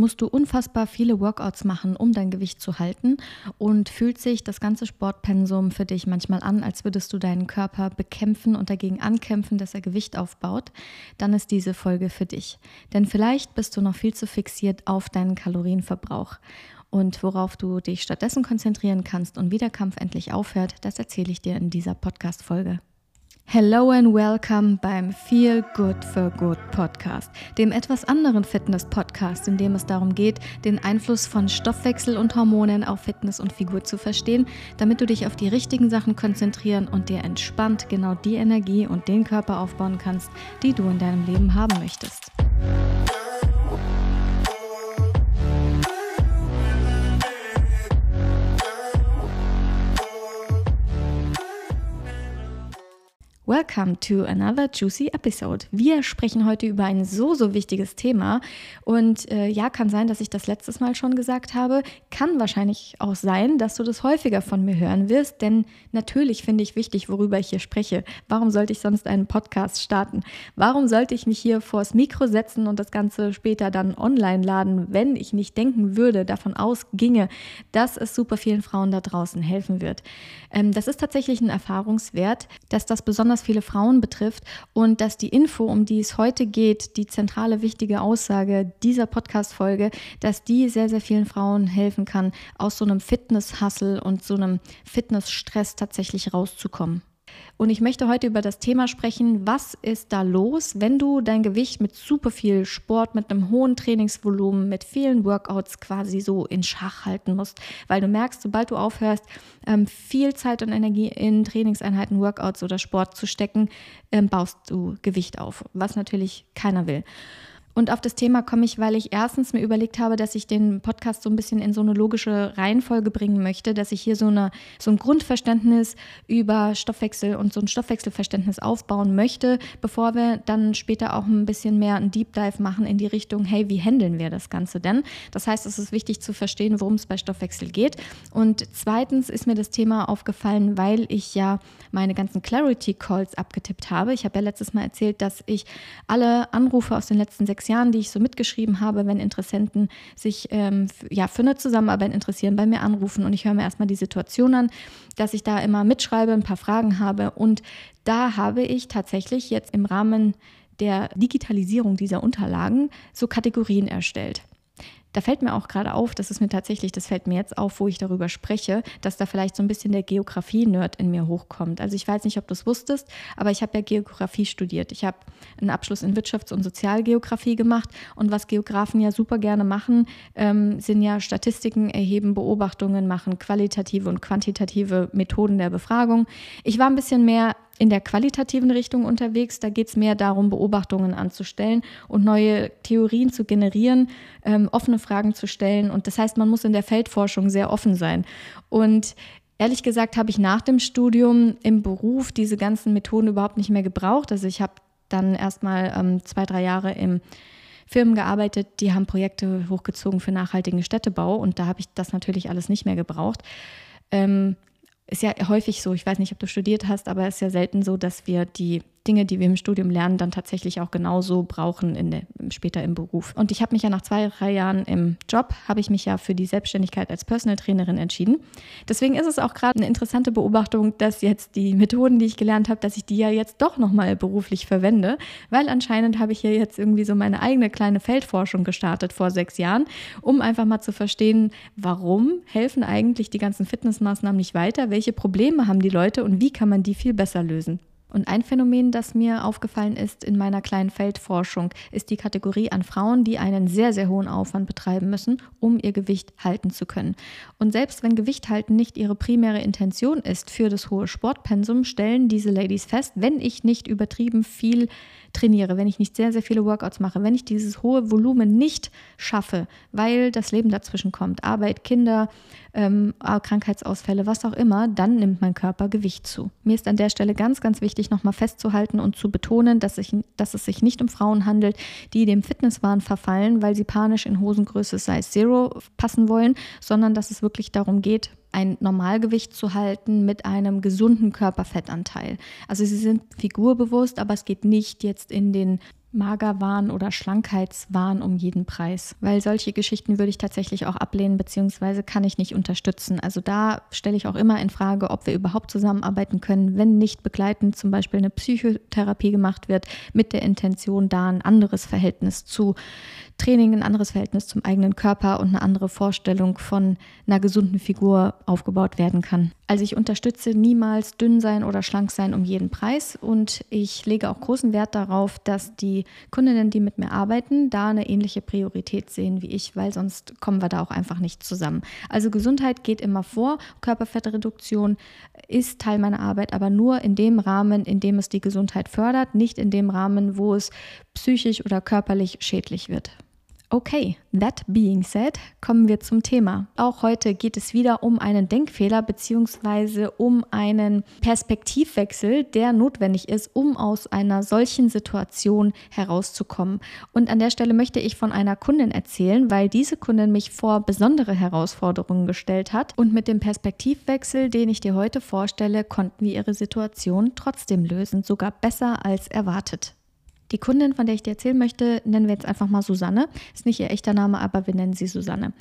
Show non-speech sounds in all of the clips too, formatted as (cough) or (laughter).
musst du unfassbar viele Workouts machen, um dein Gewicht zu halten und fühlt sich das ganze Sportpensum für dich manchmal an, als würdest du deinen Körper bekämpfen und dagegen ankämpfen, dass er Gewicht aufbaut, dann ist diese Folge für dich. Denn vielleicht bist du noch viel zu fixiert auf deinen Kalorienverbrauch. Und worauf du dich stattdessen konzentrieren kannst und wie der Kampf endlich aufhört, das erzähle ich dir in dieser Podcast-Folge. Hello and welcome beim Feel Good for Good Podcast, dem etwas anderen Fitness-Podcast, in dem es darum geht, den Einfluss von Stoffwechsel und Hormonen auf Fitness und Figur zu verstehen, damit du dich auf die richtigen Sachen konzentrieren und dir entspannt genau die Energie und den Körper aufbauen kannst, die du in deinem Leben haben möchtest. Welcome to another juicy episode. Wir sprechen heute über ein so, so wichtiges Thema. Und äh, ja, kann sein, dass ich das letztes Mal schon gesagt habe. Kann wahrscheinlich auch sein, dass du das häufiger von mir hören wirst. Denn natürlich finde ich wichtig, worüber ich hier spreche. Warum sollte ich sonst einen Podcast starten? Warum sollte ich mich hier vors Mikro setzen und das Ganze später dann online laden, wenn ich nicht denken würde, davon ausginge, dass es super vielen Frauen da draußen helfen wird? Ähm, das ist tatsächlich ein Erfahrungswert, dass das besonders besonders viele Frauen betrifft und dass die Info, um die es heute geht, die zentrale wichtige Aussage dieser Podcast-Folge, dass die sehr, sehr vielen Frauen helfen kann, aus so einem Fitness-Hustle und so einem Fitness-Stress tatsächlich rauszukommen. Und ich möchte heute über das Thema sprechen, was ist da los, wenn du dein Gewicht mit super viel Sport, mit einem hohen Trainingsvolumen, mit vielen Workouts quasi so in Schach halten musst, weil du merkst, sobald du aufhörst, ähm, viel Zeit und Energie in Trainingseinheiten, Workouts oder Sport zu stecken, ähm, baust du Gewicht auf, was natürlich keiner will. Und auf das Thema komme ich, weil ich erstens mir überlegt habe, dass ich den Podcast so ein bisschen in so eine logische Reihenfolge bringen möchte, dass ich hier so, eine, so ein Grundverständnis über Stoffwechsel und so ein Stoffwechselverständnis aufbauen möchte, bevor wir dann später auch ein bisschen mehr einen Deep Dive machen in die Richtung, hey, wie handeln wir das Ganze denn? Das heißt, es ist wichtig zu verstehen, worum es bei Stoffwechsel geht. Und zweitens ist mir das Thema aufgefallen, weil ich ja meine ganzen Clarity Calls abgetippt habe. Ich habe ja letztes Mal erzählt, dass ich alle Anrufe aus den letzten sechs Jahren, die ich so mitgeschrieben habe, wenn Interessenten sich ähm, ja, für eine Zusammenarbeit interessieren, bei mir anrufen und ich höre mir erstmal die Situation an, dass ich da immer mitschreibe, ein paar Fragen habe und da habe ich tatsächlich jetzt im Rahmen der Digitalisierung dieser Unterlagen so Kategorien erstellt. Da fällt mir auch gerade auf, das ist mir tatsächlich, das fällt mir jetzt auf, wo ich darüber spreche, dass da vielleicht so ein bisschen der Geografie-Nerd in mir hochkommt. Also ich weiß nicht, ob du es wusstest, aber ich habe ja Geografie studiert. Ich habe einen Abschluss in Wirtschafts- und Sozialgeografie gemacht und was Geografen ja super gerne machen, ähm, sind ja Statistiken erheben, Beobachtungen machen, qualitative und quantitative Methoden der Befragung. Ich war ein bisschen mehr in der qualitativen Richtung unterwegs. Da geht es mehr darum, Beobachtungen anzustellen und neue Theorien zu generieren, ähm, offene Fragen zu stellen. Und das heißt, man muss in der Feldforschung sehr offen sein. Und ehrlich gesagt habe ich nach dem Studium im Beruf diese ganzen Methoden überhaupt nicht mehr gebraucht. Also ich habe dann erstmal ähm, zwei, drei Jahre im Firmen gearbeitet, die haben Projekte hochgezogen für nachhaltigen Städtebau und da habe ich das natürlich alles nicht mehr gebraucht. Ähm, ist ja häufig so, ich weiß nicht, ob du studiert hast, aber es ist ja selten so, dass wir die Dinge, die wir im Studium lernen, dann tatsächlich auch genauso brauchen in der, später im Beruf. Und ich habe mich ja nach zwei, drei Jahren im Job, habe ich mich ja für die Selbstständigkeit als Personal Trainerin entschieden. Deswegen ist es auch gerade eine interessante Beobachtung, dass jetzt die Methoden, die ich gelernt habe, dass ich die ja jetzt doch nochmal beruflich verwende, weil anscheinend habe ich hier jetzt irgendwie so meine eigene kleine Feldforschung gestartet vor sechs Jahren, um einfach mal zu verstehen, warum helfen eigentlich die ganzen Fitnessmaßnahmen nicht weiter, welche Probleme haben die Leute und wie kann man die viel besser lösen. Und ein Phänomen, das mir aufgefallen ist in meiner kleinen Feldforschung, ist die Kategorie an Frauen, die einen sehr, sehr hohen Aufwand betreiben müssen, um ihr Gewicht halten zu können. Und selbst wenn Gewicht halten nicht ihre primäre Intention ist für das hohe Sportpensum, stellen diese Ladies fest, wenn ich nicht übertrieben viel trainiere, wenn ich nicht sehr, sehr viele Workouts mache, wenn ich dieses hohe Volumen nicht schaffe, weil das Leben dazwischen kommt, Arbeit, Kinder, ähm, Krankheitsausfälle, was auch immer, dann nimmt mein Körper Gewicht zu. Mir ist an der Stelle ganz, ganz wichtig, nochmal festzuhalten und zu betonen, dass, ich, dass es sich nicht um Frauen handelt, die dem Fitnesswahn verfallen, weil sie panisch in Hosengröße Size Zero passen wollen, sondern dass es wirklich darum geht, ein Normalgewicht zu halten mit einem gesunden Körperfettanteil. Also sie sind figurbewusst, aber es geht nicht jetzt in den Magerwahn oder Schlankheitswahn um jeden Preis. Weil solche Geschichten würde ich tatsächlich auch ablehnen, beziehungsweise kann ich nicht unterstützen. Also da stelle ich auch immer in Frage, ob wir überhaupt zusammenarbeiten können, wenn nicht begleitend zum Beispiel eine Psychotherapie gemacht wird, mit der Intention, da ein anderes Verhältnis zu Training, ein anderes Verhältnis zum eigenen Körper und eine andere Vorstellung von einer gesunden Figur aufgebaut werden kann. Also ich unterstütze niemals dünn sein oder schlank sein um jeden Preis und ich lege auch großen Wert darauf, dass die Kundinnen, die mit mir arbeiten, da eine ähnliche Priorität sehen wie ich, weil sonst kommen wir da auch einfach nicht zusammen. Also Gesundheit geht immer vor, Körperfettreduktion ist Teil meiner Arbeit, aber nur in dem Rahmen, in dem es die Gesundheit fördert, nicht in dem Rahmen, wo es psychisch oder körperlich schädlich wird. Okay, that being said, kommen wir zum Thema. Auch heute geht es wieder um einen Denkfehler bzw. um einen Perspektivwechsel, der notwendig ist, um aus einer solchen Situation herauszukommen. Und an der Stelle möchte ich von einer Kundin erzählen, weil diese Kundin mich vor besondere Herausforderungen gestellt hat. Und mit dem Perspektivwechsel, den ich dir heute vorstelle, konnten wir ihre Situation trotzdem lösen, sogar besser als erwartet. Die Kundin, von der ich dir erzählen möchte, nennen wir jetzt einfach mal Susanne. Ist nicht ihr echter Name, aber wir nennen sie Susanne.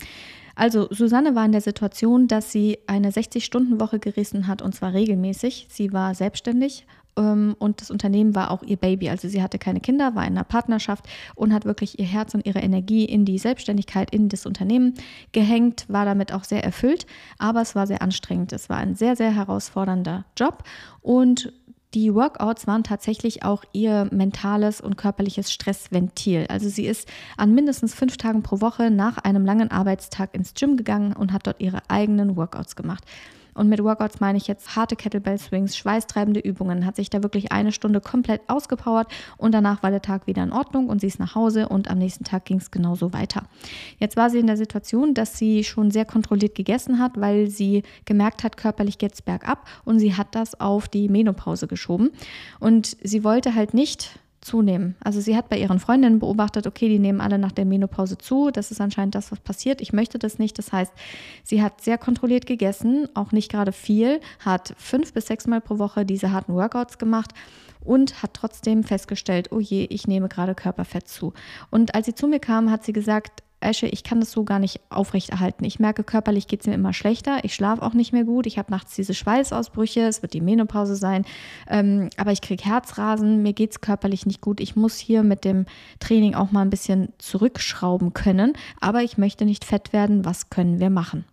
Also Susanne war in der Situation, dass sie eine 60-Stunden-Woche gerissen hat und zwar regelmäßig. Sie war selbstständig ähm, und das Unternehmen war auch ihr Baby. Also sie hatte keine Kinder, war in einer Partnerschaft und hat wirklich ihr Herz und ihre Energie in die Selbstständigkeit, in das Unternehmen gehängt, war damit auch sehr erfüllt, aber es war sehr anstrengend. Es war ein sehr, sehr herausfordernder Job und die Workouts waren tatsächlich auch ihr mentales und körperliches Stressventil. Also sie ist an mindestens fünf Tagen pro Woche nach einem langen Arbeitstag ins Gym gegangen und hat dort ihre eigenen Workouts gemacht. Und mit Workouts meine ich jetzt harte Kettlebell Swings, schweißtreibende Übungen, hat sich da wirklich eine Stunde komplett ausgepowert und danach war der Tag wieder in Ordnung und sie ist nach Hause und am nächsten Tag ging es genauso weiter. Jetzt war sie in der Situation, dass sie schon sehr kontrolliert gegessen hat, weil sie gemerkt hat, körperlich geht es bergab und sie hat das auf die Menopause geschoben. Und sie wollte halt nicht zunehmen. Also sie hat bei ihren Freundinnen beobachtet, okay, die nehmen alle nach der Menopause zu. Das ist anscheinend das, was passiert. Ich möchte das nicht. Das heißt, sie hat sehr kontrolliert gegessen, auch nicht gerade viel, hat fünf bis sechs Mal pro Woche diese harten Workouts gemacht und hat trotzdem festgestellt, oh je, ich nehme gerade Körperfett zu. Und als sie zu mir kam, hat sie gesagt, Esche, ich kann das so gar nicht aufrechterhalten. Ich merke, körperlich geht es mir immer schlechter. Ich schlafe auch nicht mehr gut. Ich habe nachts diese Schweißausbrüche. Es wird die Menopause sein. Ähm, aber ich kriege Herzrasen. Mir geht es körperlich nicht gut. Ich muss hier mit dem Training auch mal ein bisschen zurückschrauben können. Aber ich möchte nicht fett werden. Was können wir machen?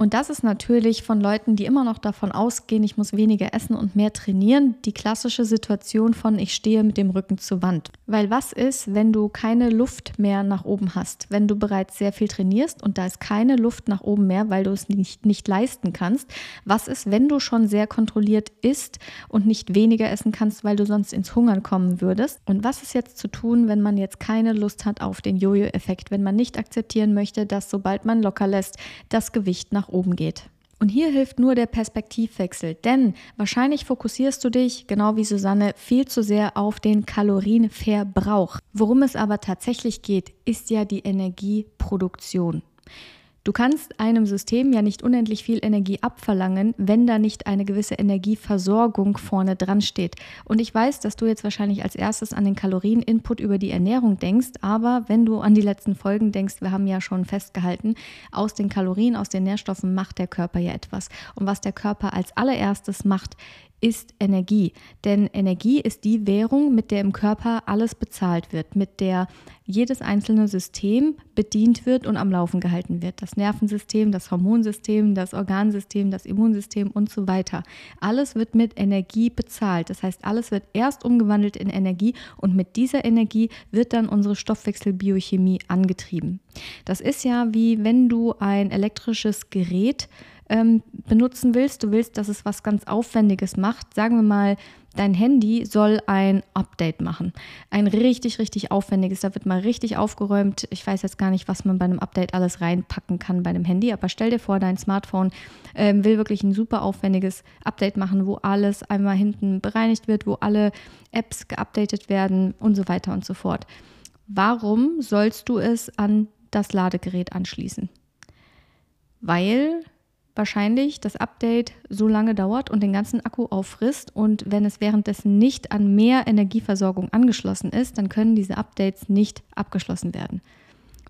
Und das ist natürlich von Leuten, die immer noch davon ausgehen, ich muss weniger essen und mehr trainieren, die klassische Situation von ich stehe mit dem Rücken zur Wand. Weil was ist, wenn du keine Luft mehr nach oben hast, wenn du bereits sehr viel trainierst und da ist keine Luft nach oben mehr, weil du es nicht, nicht leisten kannst? Was ist, wenn du schon sehr kontrolliert isst und nicht weniger essen kannst, weil du sonst ins Hungern kommen würdest? Und was ist jetzt zu tun, wenn man jetzt keine Lust hat auf den Jojo-Effekt, wenn man nicht akzeptieren möchte, dass sobald man locker lässt, das Gewicht nach oben geht. Und hier hilft nur der Perspektivwechsel, denn wahrscheinlich fokussierst du dich, genau wie Susanne, viel zu sehr auf den Kalorienverbrauch. Worum es aber tatsächlich geht, ist ja die Energieproduktion. Du kannst einem System ja nicht unendlich viel Energie abverlangen, wenn da nicht eine gewisse Energieversorgung vorne dran steht. Und ich weiß, dass du jetzt wahrscheinlich als erstes an den Kalorieninput über die Ernährung denkst, aber wenn du an die letzten Folgen denkst, wir haben ja schon festgehalten, aus den Kalorien, aus den Nährstoffen macht der Körper ja etwas. Und was der Körper als allererstes macht, ist Energie. Denn Energie ist die Währung, mit der im Körper alles bezahlt wird, mit der jedes einzelne System bedient wird und am Laufen gehalten wird. Das Nervensystem, das Hormonsystem, das Organsystem, das Immunsystem und so weiter. Alles wird mit Energie bezahlt. Das heißt, alles wird erst umgewandelt in Energie und mit dieser Energie wird dann unsere Stoffwechselbiochemie angetrieben. Das ist ja wie wenn du ein elektrisches Gerät ähm, benutzen willst, du willst, dass es was ganz Aufwendiges macht, sagen wir mal, dein Handy soll ein Update machen. Ein richtig, richtig aufwendiges. Da wird mal richtig aufgeräumt. Ich weiß jetzt gar nicht, was man bei einem Update alles reinpacken kann bei einem Handy, aber stell dir vor, dein Smartphone ähm, will wirklich ein super aufwendiges Update machen, wo alles einmal hinten bereinigt wird, wo alle Apps geupdatet werden und so weiter und so fort. Warum sollst du es an das Ladegerät anschließen? Weil wahrscheinlich das Update so lange dauert und den ganzen Akku auffrisst. Und wenn es währenddessen nicht an mehr Energieversorgung angeschlossen ist, dann können diese Updates nicht abgeschlossen werden,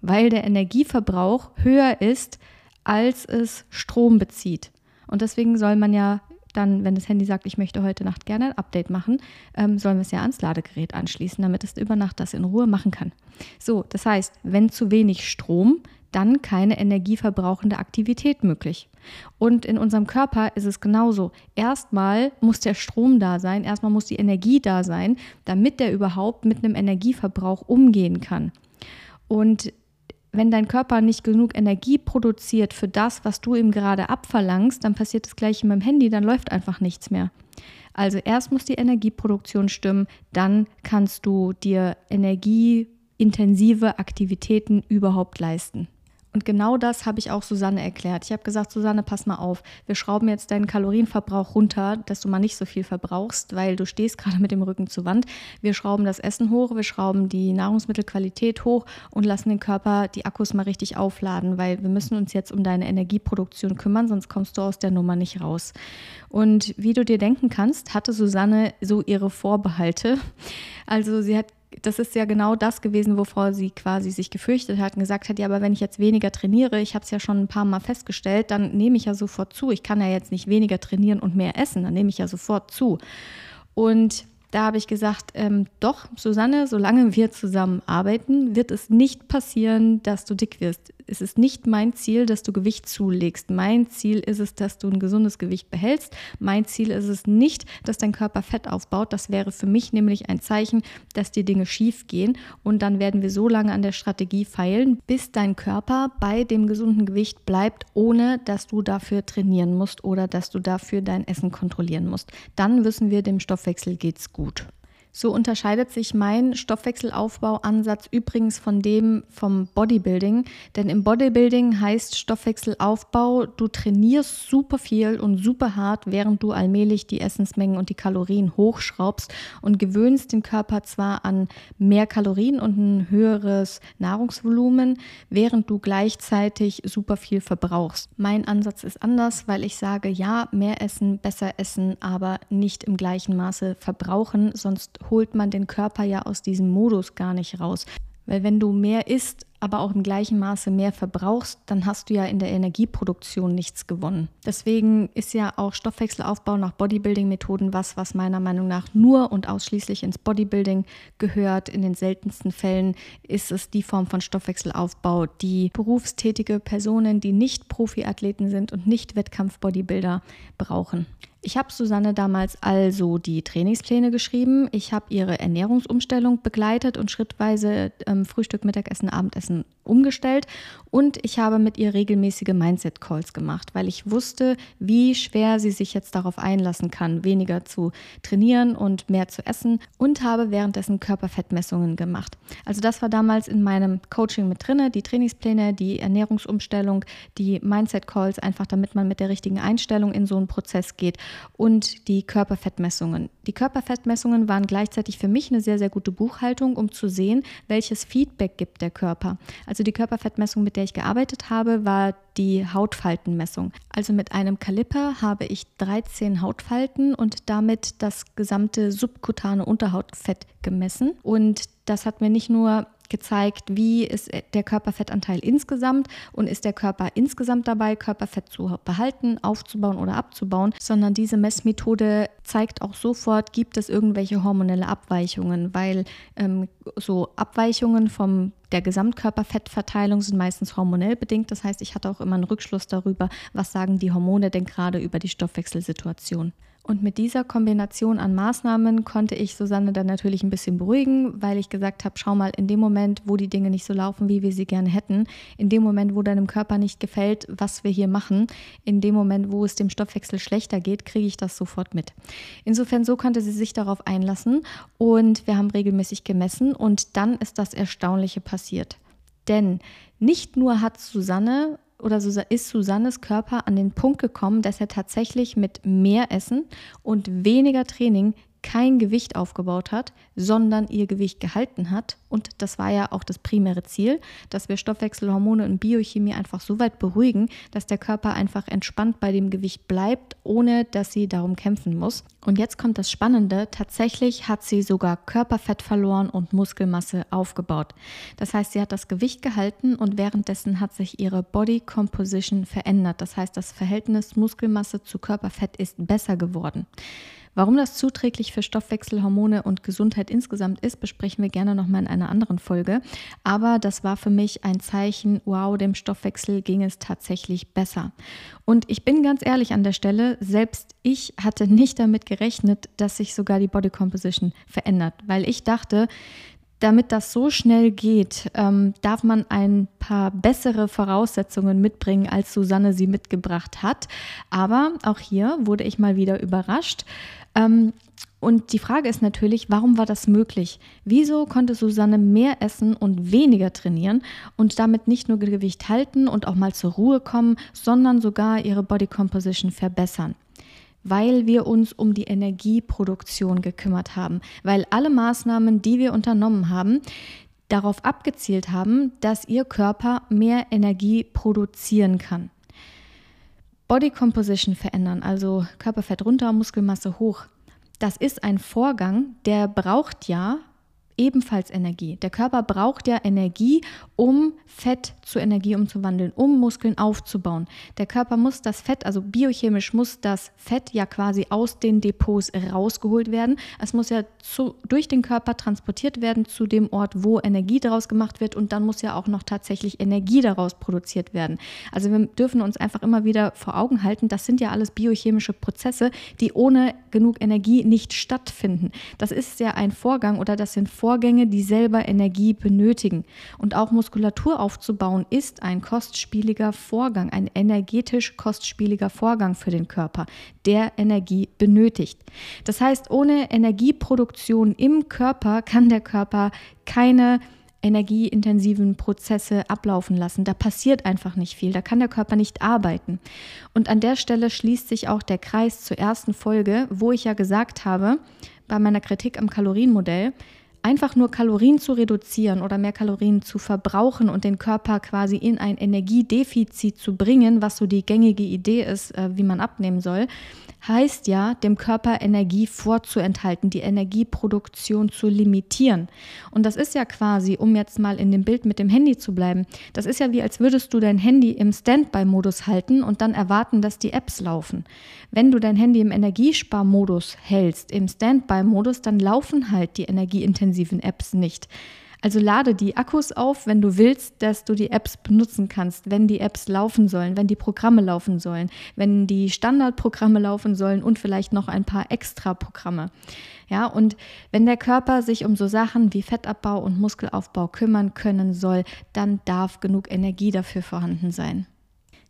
weil der Energieverbrauch höher ist, als es Strom bezieht. Und deswegen soll man ja dann, wenn das Handy sagt, ich möchte heute Nacht gerne ein Update machen, ähm, sollen wir es ja ans Ladegerät anschließen, damit es über Nacht das in Ruhe machen kann. So, das heißt, wenn zu wenig Strom, dann keine energieverbrauchende Aktivität möglich. Und in unserem Körper ist es genauso. Erstmal muss der Strom da sein, erstmal muss die Energie da sein, damit der überhaupt mit einem Energieverbrauch umgehen kann. Und wenn dein Körper nicht genug Energie produziert für das, was du ihm gerade abverlangst, dann passiert das gleiche mit dem Handy, dann läuft einfach nichts mehr. Also erst muss die Energieproduktion stimmen, dann kannst du dir energieintensive Aktivitäten überhaupt leisten. Und genau das habe ich auch Susanne erklärt. Ich habe gesagt, Susanne, pass mal auf, wir schrauben jetzt deinen Kalorienverbrauch runter, dass du mal nicht so viel verbrauchst, weil du stehst (laughs) gerade mit dem Rücken zur Wand. Wir schrauben das Essen hoch, wir schrauben die Nahrungsmittelqualität hoch und lassen den Körper die Akkus mal richtig aufladen, weil wir müssen uns jetzt um deine Energieproduktion kümmern, sonst kommst du aus der Nummer nicht raus. Und wie du dir denken kannst, hatte Susanne so ihre Vorbehalte. Also sie hat das ist ja genau das gewesen, wovor sie quasi sich gefürchtet hat und gesagt hat, ja, aber wenn ich jetzt weniger trainiere, ich habe es ja schon ein paar Mal festgestellt, dann nehme ich ja sofort zu. Ich kann ja jetzt nicht weniger trainieren und mehr essen, dann nehme ich ja sofort zu. Und da habe ich gesagt, ähm, doch, Susanne, solange wir zusammen arbeiten, wird es nicht passieren, dass du dick wirst. Es ist nicht mein Ziel, dass du Gewicht zulegst. Mein Ziel ist es, dass du ein gesundes Gewicht behältst. Mein Ziel ist es nicht, dass dein Körper Fett aufbaut. Das wäre für mich nämlich ein Zeichen, dass die Dinge schief gehen. Und dann werden wir so lange an der Strategie feilen, bis dein Körper bei dem gesunden Gewicht bleibt, ohne dass du dafür trainieren musst oder dass du dafür dein Essen kontrollieren musst. Dann wissen wir, dem Stoffwechsel geht's gut. So unterscheidet sich mein Stoffwechselaufbauansatz übrigens von dem vom Bodybuilding. Denn im Bodybuilding heißt Stoffwechselaufbau, du trainierst super viel und super hart, während du allmählich die Essensmengen und die Kalorien hochschraubst und gewöhnst den Körper zwar an mehr Kalorien und ein höheres Nahrungsvolumen, während du gleichzeitig super viel verbrauchst. Mein Ansatz ist anders, weil ich sage, ja, mehr essen, besser essen, aber nicht im gleichen Maße verbrauchen, sonst holt man den Körper ja aus diesem Modus gar nicht raus. Weil wenn du mehr isst, aber auch im gleichen Maße mehr verbrauchst, dann hast du ja in der Energieproduktion nichts gewonnen. Deswegen ist ja auch Stoffwechselaufbau nach Bodybuilding-Methoden was, was meiner Meinung nach nur und ausschließlich ins Bodybuilding gehört. In den seltensten Fällen ist es die Form von Stoffwechselaufbau, die berufstätige Personen, die nicht Profiathleten sind und nicht Wettkampf-Bodybuilder brauchen. Ich habe Susanne damals also die Trainingspläne geschrieben. Ich habe ihre Ernährungsumstellung begleitet und schrittweise ähm, Frühstück, Mittagessen, Abendessen lassen umgestellt. Und ich habe mit ihr regelmäßige Mindset-Calls gemacht, weil ich wusste, wie schwer sie sich jetzt darauf einlassen kann, weniger zu trainieren und mehr zu essen und habe währenddessen Körperfettmessungen gemacht. Also das war damals in meinem Coaching mit drinne, die Trainingspläne, die Ernährungsumstellung, die Mindset-Calls, einfach damit man mit der richtigen Einstellung in so einen Prozess geht und die Körperfettmessungen. Die Körperfettmessungen waren gleichzeitig für mich eine sehr, sehr gute Buchhaltung, um zu sehen, welches Feedback gibt der Körper. Also die Körperfettmessung, mit der ich gearbeitet habe, war die Hautfaltenmessung. Also mit einem Kaliper habe ich 13 Hautfalten und damit das gesamte subkutane Unterhautfett gemessen. Und das hat mir nicht nur gezeigt, wie ist der Körperfettanteil insgesamt und ist der Körper insgesamt dabei, Körperfett zu behalten, aufzubauen oder abzubauen, sondern diese Messmethode zeigt auch sofort, gibt es irgendwelche hormonelle Abweichungen, weil ähm, so Abweichungen vom der Gesamtkörperfettverteilung sind meistens hormonell bedingt. Das heißt, ich hatte auch immer einen Rückschluss darüber, was sagen die Hormone denn gerade über die Stoffwechselsituation. Und mit dieser Kombination an Maßnahmen konnte ich Susanne dann natürlich ein bisschen beruhigen, weil ich gesagt habe, schau mal, in dem Moment, wo die Dinge nicht so laufen, wie wir sie gerne hätten, in dem Moment, wo deinem Körper nicht gefällt, was wir hier machen, in dem Moment, wo es dem Stoffwechsel schlechter geht, kriege ich das sofort mit. Insofern so konnte sie sich darauf einlassen und wir haben regelmäßig gemessen und dann ist das Erstaunliche passiert. Denn nicht nur hat Susanne oder ist Susannes Körper an den Punkt gekommen, dass er tatsächlich mit mehr Essen und weniger Training kein Gewicht aufgebaut hat, sondern ihr Gewicht gehalten hat. Und das war ja auch das primäre Ziel, dass wir Stoffwechselhormone und Biochemie einfach so weit beruhigen, dass der Körper einfach entspannt bei dem Gewicht bleibt, ohne dass sie darum kämpfen muss. Und jetzt kommt das Spannende, tatsächlich hat sie sogar Körperfett verloren und Muskelmasse aufgebaut. Das heißt, sie hat das Gewicht gehalten und währenddessen hat sich ihre Body Composition verändert. Das heißt, das Verhältnis Muskelmasse zu Körperfett ist besser geworden. Warum das zuträglich für Stoffwechselhormone und Gesundheit insgesamt ist, besprechen wir gerne nochmal in einer anderen Folge. Aber das war für mich ein Zeichen, wow, dem Stoffwechsel ging es tatsächlich besser. Und ich bin ganz ehrlich an der Stelle, selbst ich hatte nicht damit gerechnet, dass sich sogar die Body Composition verändert, weil ich dachte, damit das so schnell geht, ähm, darf man ein paar bessere Voraussetzungen mitbringen, als Susanne sie mitgebracht hat. Aber auch hier wurde ich mal wieder überrascht. Ähm, und die Frage ist natürlich, warum war das möglich? Wieso konnte Susanne mehr essen und weniger trainieren und damit nicht nur Gewicht halten und auch mal zur Ruhe kommen, sondern sogar ihre Body Composition verbessern? weil wir uns um die Energieproduktion gekümmert haben, weil alle Maßnahmen, die wir unternommen haben, darauf abgezielt haben, dass ihr Körper mehr Energie produzieren kann. Body Composition verändern, also Körperfett runter, Muskelmasse hoch. Das ist ein Vorgang, der braucht ja ebenfalls Energie. Der Körper braucht ja Energie, um Fett zu Energie umzuwandeln, um Muskeln aufzubauen. Der Körper muss das Fett, also biochemisch muss das Fett ja quasi aus den Depots rausgeholt werden. Es muss ja zu, durch den Körper transportiert werden zu dem Ort, wo Energie daraus gemacht wird und dann muss ja auch noch tatsächlich Energie daraus produziert werden. Also wir dürfen uns einfach immer wieder vor Augen halten, das sind ja alles biochemische Prozesse, die ohne genug Energie nicht stattfinden. Das ist ja ein Vorgang oder das sind Vorgänge, Vorgänge, die selber Energie benötigen. Und auch Muskulatur aufzubauen ist ein kostspieliger Vorgang, ein energetisch kostspieliger Vorgang für den Körper, der Energie benötigt. Das heißt, ohne Energieproduktion im Körper kann der Körper keine energieintensiven Prozesse ablaufen lassen. Da passiert einfach nicht viel, da kann der Körper nicht arbeiten. Und an der Stelle schließt sich auch der Kreis zur ersten Folge, wo ich ja gesagt habe, bei meiner Kritik am Kalorienmodell, einfach nur Kalorien zu reduzieren oder mehr Kalorien zu verbrauchen und den Körper quasi in ein Energiedefizit zu bringen, was so die gängige Idee ist, äh, wie man abnehmen soll, heißt ja, dem Körper Energie vorzuenthalten, die Energieproduktion zu limitieren. Und das ist ja quasi, um jetzt mal in dem Bild mit dem Handy zu bleiben, das ist ja wie, als würdest du dein Handy im Standby-Modus halten und dann erwarten, dass die Apps laufen. Wenn du dein Handy im Energiesparmodus hältst, im Standby-Modus, dann laufen halt die energieintensiven Apps nicht. Also lade die Akkus auf, wenn du willst, dass du die Apps benutzen kannst, wenn die Apps laufen sollen, wenn die Programme laufen sollen, wenn die Standardprogramme laufen sollen und vielleicht noch ein paar extra Programme. Ja, und wenn der Körper sich um so Sachen wie Fettabbau und Muskelaufbau kümmern können soll, dann darf genug Energie dafür vorhanden sein.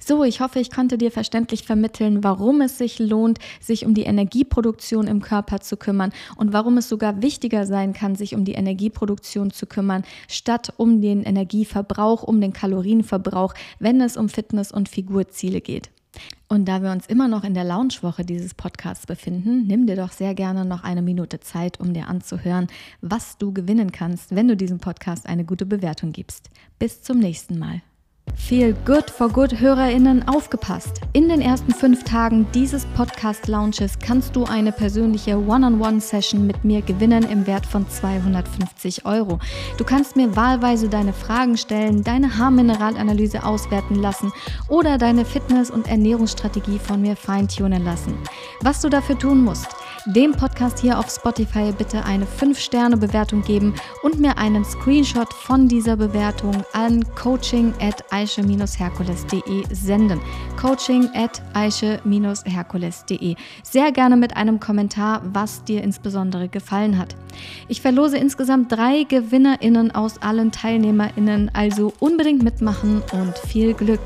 So, ich hoffe, ich konnte dir verständlich vermitteln, warum es sich lohnt, sich um die Energieproduktion im Körper zu kümmern und warum es sogar wichtiger sein kann, sich um die Energieproduktion zu kümmern, statt um den Energieverbrauch, um den Kalorienverbrauch, wenn es um Fitness- und Figurziele geht. Und da wir uns immer noch in der Launchwoche dieses Podcasts befinden, nimm dir doch sehr gerne noch eine Minute Zeit, um dir anzuhören, was du gewinnen kannst, wenn du diesem Podcast eine gute Bewertung gibst. Bis zum nächsten Mal. Feel Good for Good HörerInnen aufgepasst. In den ersten fünf Tagen dieses Podcast-Launches kannst du eine persönliche One-on-One-Session mit mir gewinnen im Wert von 250 Euro. Du kannst mir wahlweise deine Fragen stellen, deine Haarmineralanalyse auswerten lassen oder deine Fitness- und Ernährungsstrategie von mir feintunen lassen. Was du dafür tun musst, dem Podcast hier auf Spotify bitte eine 5-Sterne-Bewertung geben und mir einen Screenshot von dieser Bewertung an coaching at aische-herkules.de senden. Coaching at aische-herkules.de. Sehr gerne mit einem Kommentar, was dir insbesondere gefallen hat. Ich verlose insgesamt drei GewinnerInnen aus allen TeilnehmerInnen, also unbedingt mitmachen und viel Glück!